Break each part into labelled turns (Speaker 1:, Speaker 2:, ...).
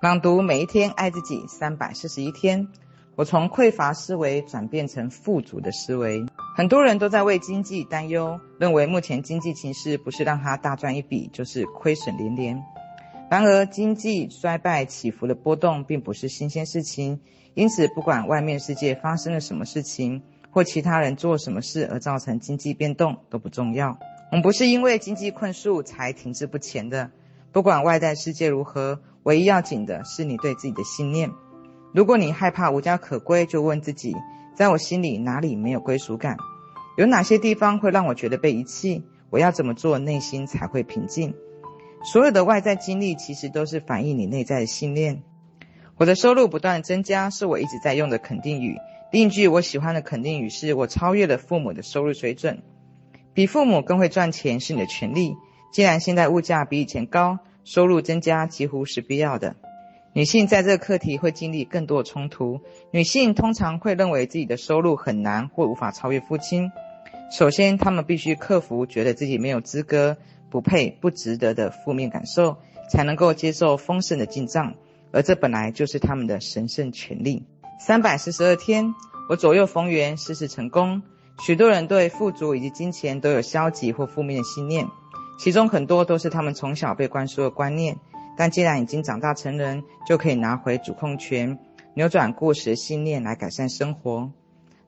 Speaker 1: 朗读每一天，爱自己三百四十一天。我从匮乏思维转变成富足的思维。很多人都在为经济担忧，认为目前经济情势不是让他大赚一笔，就是亏损连连。然而，经济衰败起伏的波动并不是新鲜事情，因此，不管外面世界发生了什么事情，或其他人做什么事而造成经济变动都不重要。我们不是因为经济困束才停滞不前的。不管外在世界如何，唯一要紧的是你对自己的信念。如果你害怕无家可归，就问自己：在我心里哪里没有归属感？有哪些地方会让我觉得被遗弃？我要怎么做，内心才会平静？所有的外在经历其实都是反映你内在的信念。我的收入不断增加，是我一直在用的肯定语。另一句我喜欢的肯定语是：我超越了父母的收入水准。比父母更会赚钱是你的权利。既然现在物价比以前高，收入增加几乎是必要的。女性在这个课题会经历更多的冲突。女性通常会认为自己的收入很难或无法超越父亲。首先，她们必须克服觉得自己没有资格。不配、不值得的负面感受，才能够接受丰盛的进账，而这本来就是他们的神圣权利。三百四十二天，我左右逢源，事事成功。许多人对富足以及金钱都有消极或负面的信念，其中很多都是他们从小被灌输的观念。但既然已经长大成人，就可以拿回主控权，扭转过时的信念来改善生活。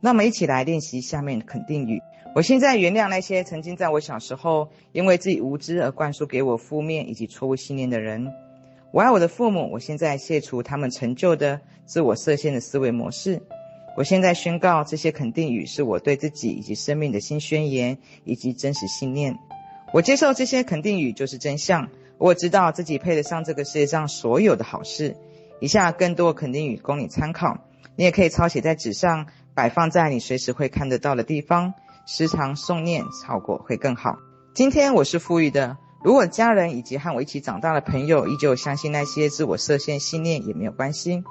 Speaker 1: 那我们一起来练习下面的肯定语。我现在原谅那些曾经在我小时候因为自己无知而灌输给我负面以及错误信念的人。我爱我的父母，我现在卸除他们陈旧的自我设限的思维模式。我现在宣告这些肯定语是我对自己以及生命的新宣言以及真实信念。我接受这些肯定语就是真相。我知道自己配得上这个世界上所有的好事。以下更多肯定语供你参考，你也可以抄写在纸上，摆放在你随时会看得到的地方。时常诵念，效果会更好。今天我是富裕的。如果家人以及和我一起长大的朋友依旧相信那些自我设限信念，也没有关系。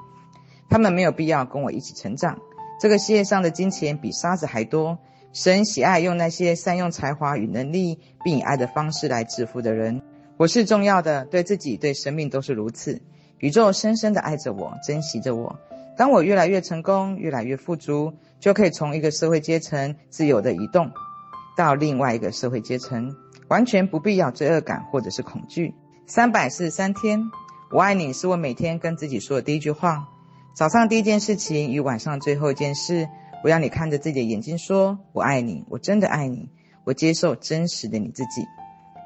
Speaker 1: 他们没有必要跟我一起成长。这个世界上的金钱比沙子还多。神喜爱用那些善用才华与能力，并以爱的方式来致富的人。我是重要的，对自己、对生命都是如此。宇宙深深的爱着我，珍惜着我。当我越来越成功，越来越富足，就可以从一个社会阶层自由地移动到另外一个社会阶层，完全不必要罪恶感或者是恐惧。三百四十三天，我爱你是我每天跟自己说的第一句话。早上第一件事情与晚上最后一件事，我要你看着自己的眼睛说：“我爱你，我真的爱你，我接受真实的你自己。”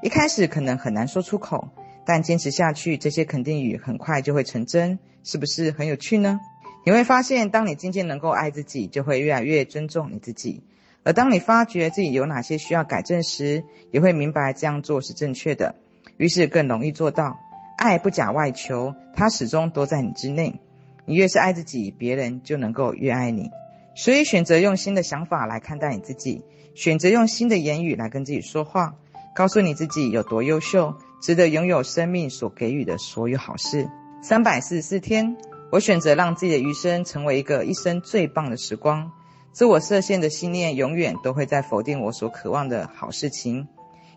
Speaker 1: 一开始可能很难说出口，但坚持下去，这些肯定语很快就会成真，是不是很有趣呢？你会发现，当你渐渐能够爱自己，就会越来越尊重你自己。而当你发觉自己有哪些需要改正时，也会明白这样做是正确的，于是更容易做到。爱不假外求，它始终都在你之内。你越是爱自己，别人就能够越爱你。所以，选择用新的想法来看待你自己，选择用新的言语来跟自己说话，告诉你自己有多优秀，值得拥有生命所给予的所有好事。三百四十四天。我选择让自己的余生成为一个一生最棒的时光。自我设限的信念永远都会在否定我所渴望的好事情，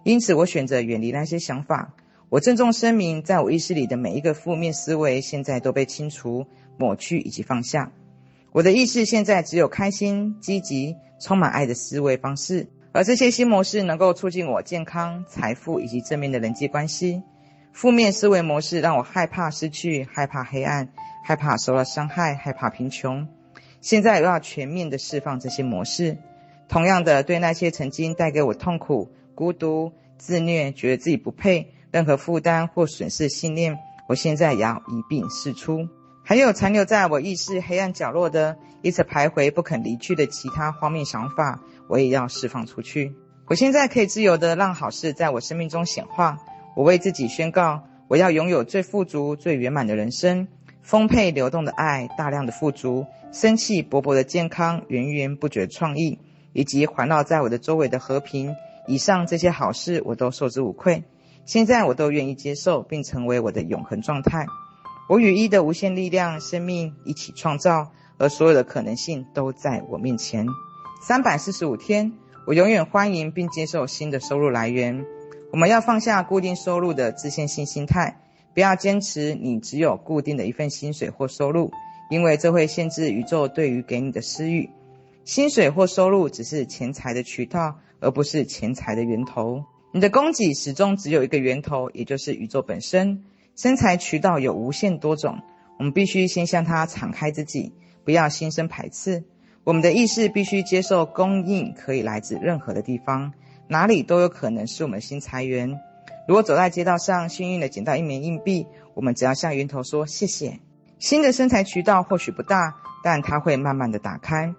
Speaker 1: 因此我选择远离那些想法。我郑重声明，在我意识里的每一个负面思维现在都被清除、抹去以及放下。我的意识现在只有开心、积极、充满爱的思维方式，而这些新模式能够促进我健康、财富以及正面的人际关系。负面思维模式让我害怕失去，害怕黑暗。害怕受到伤害，害怕贫穷。现在我要全面的释放这些模式。同样的，对那些曾经带给我痛苦、孤独、自虐、觉得自己不配、任何负担或损失信念，我现在也要一并释出。还有残留在我意识黑暗角落的、一直徘徊不肯离去的其他荒谬想法，我也要释放出去。我现在可以自由的让好事在我生命中显化。我为自己宣告：我要拥有最富足、最圆满的人生。丰沛流动的爱，大量的富足，生气勃勃的健康，源源不绝创意，以及环绕在我的周围的和平。以上这些好事，我都受之无愧。现在我都愿意接受，并成为我的永恒状态。我与一的无限力量、生命一起创造，而所有的可能性都在我面前。三百四十五天，我永远欢迎并接受新的收入来源。我们要放下固定收入的自限性心态。不要坚持你只有固定的一份薪水或收入，因为这会限制宇宙对于给你的私欲。薪水或收入只是钱财的渠道，而不是钱财的源头。你的供给始终只有一个源头，也就是宇宙本身。生财渠道有无限多种，我们必须先向它敞开自己，不要心生排斥。我们的意识必须接受供应可以来自任何的地方，哪里都有可能是我们的新财源。如果走在街道上，幸运地捡到一枚硬币，我们只要向源头说谢谢。新的生财渠道或许不大，但它会慢慢地打开。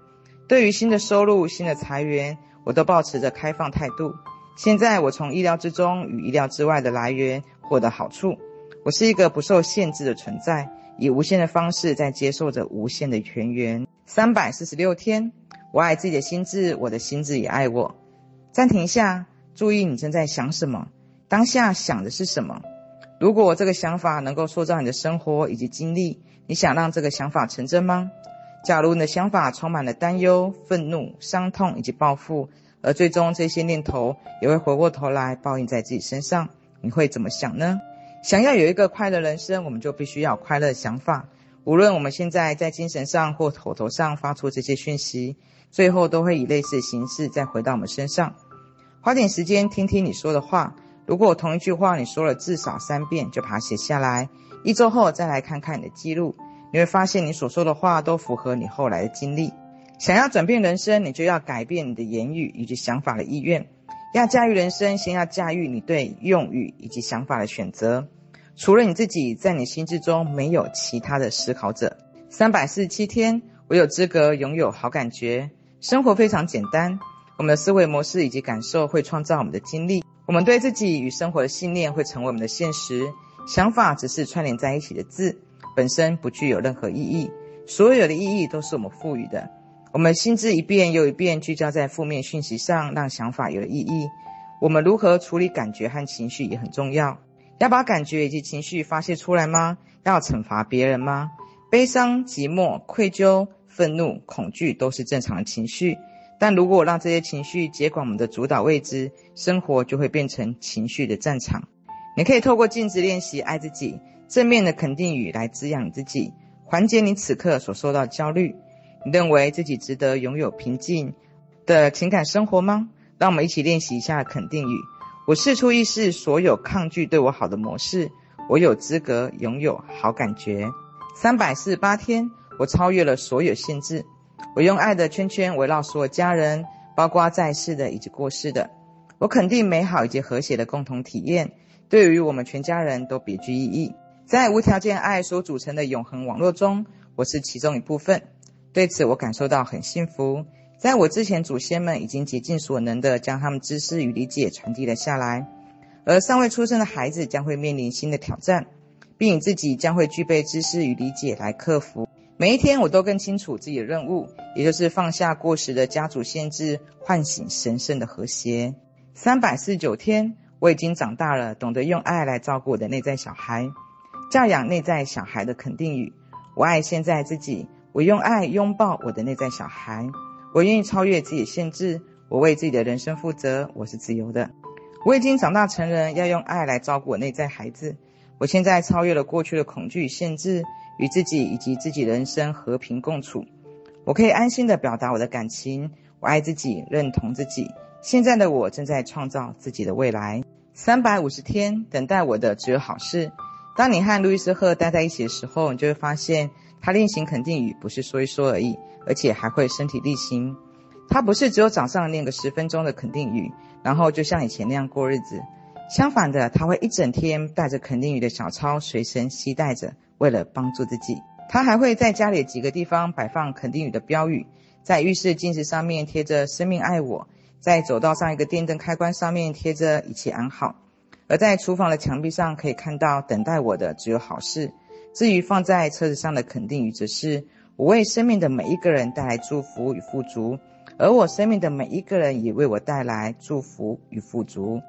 Speaker 1: 对于新的收入、新的财源，我都保持着开放态度。现在我从意料之中与意料之外的来源获得好处。我是一个不受限制的存在，以无限的方式在接受着无限的泉源。三百四十六天，我爱自己的心智，我的心智也爱我。暂停一下，注意你正在想什么，当下想的是什么。如果这个想法能够塑造你的生活以及经历，你想让这个想法成真吗？假如你的想法充满了担忧、愤怒、伤痛以及报复。而最终，这些念头也会回过头来报应在自己身上。你会怎么想呢？想要有一个快乐人生，我们就必须要有快乐的想法。无论我们现在在精神上或口头上发出这些讯息，最后都会以类似的形式再回到我们身上。花点时间听听你说的话。如果同一句话你说了至少三遍，就把它写下来。一周后再来看看你的记录，你会发现你所说的话都符合你后来的经历。想要转变人生，你就要改变你的言语以及想法的意愿。要驾驭人生，先要驾驭你对用语以及想法的选择。除了你自己，在你心智中没有其他的思考者。三百四十七天，我有资格拥有好感觉。生活非常简单，我们的思维模式以及感受会创造我们的经历。我们对自己与生活的信念会成为我们的现实。想法只是串联在一起的字，本身不具有任何意义。所有的意义都是我们赋予的。我们心智一遍又一遍聚焦在负面讯息上，让想法有了意义。我们如何处理感觉和情绪也很重要。要把感觉以及情绪发泄出来吗？要惩罚别人吗？悲伤、寂寞、愧疚、愤怒、恐惧都是正常的情绪。但如果让这些情绪接管我们的主导位置，生活就会变成情绪的战场。你可以透过镜子练习爱自己，正面的肯定语来滋养自己，缓解你此刻所受到焦虑。你认为自己值得拥有平静的情感生活吗？让我们一起练习一下肯定语。我试出意识所有抗拒对我好的模式。我有资格拥有好感觉。三百四十八天，我超越了所有限制。我用爱的圈圈围绕所有家人，包括在世的以及过世的。我肯定美好以及和谐的共同体验，对于我们全家人都别具意义。在无条件爱所组成的永恒网络中，我是其中一部分。对此，我感受到很幸福。在我之前，祖先们已经竭尽所能地将他们知识与理解传递了下来，而尚未出生的孩子将会面临新的挑战，并你自己将会具备知识与理解来克服。每一天，我都更清楚自己的任务，也就是放下过时的家族限制，唤醒神圣的和谐。三百四十九天，我已经长大了，懂得用爱来照顾我的内在小孩，教养内在小孩的肯定语。我爱现在自己。我用爱拥抱我的内在小孩，我愿意超越自己的限制，我为自己的人生负责，我是自由的。我已经长大成人，要用爱来照顾我内在孩子。我现在超越了过去的恐惧与限制，与自己以及自己人生和平共处。我可以安心的表达我的感情，我爱自己，认同自己。现在的我正在创造自己的未来。三百五十天，等待我的只有好事。当你和路易斯·赫待在一起的时候，你就会发现。他练习肯定语不是说一说而已，而且还会身体力行。他不是只有早上练个十分钟的肯定语，然后就像以前那样过日子。相反的，他会一整天带着肯定语的小抄随身携带着，为了帮助自己。他还会在家里几个地方摆放肯定语的标语，在浴室镜子上面贴着“生命爱我”，在走道上一个电灯开关上面贴着“一切安好”，而在厨房的墙壁上可以看到“等待我的只有好事”。至于放在车子上的肯定语，则是我为生命的每一个人带来祝福与富足，而我生命的每一个人也为我带来祝福与富足。